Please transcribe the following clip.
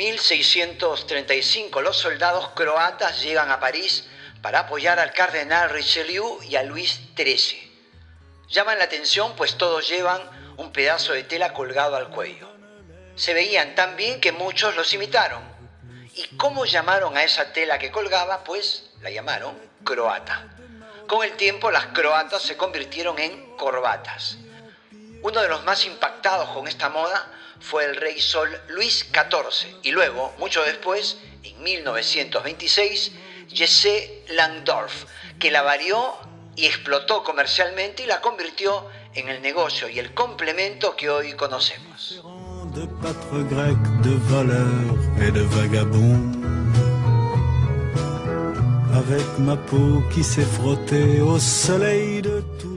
1635 los soldados croatas llegan a París para apoyar al cardenal Richelieu y a Luis XIII. Llaman la atención pues todos llevan un pedazo de tela colgado al cuello. Se veían tan bien que muchos los imitaron. ¿Y cómo llamaron a esa tela que colgaba? Pues la llamaron croata. Con el tiempo las croatas se convirtieron en corbatas. Uno de los más impactados con esta moda fue el rey Sol Luis XIV y luego, mucho después, en 1926, Jesse Langdorf, que la varió y explotó comercialmente y la convirtió en el negocio y el complemento que hoy conocemos. Avec ma peau qui s'est frottée au soleil de tous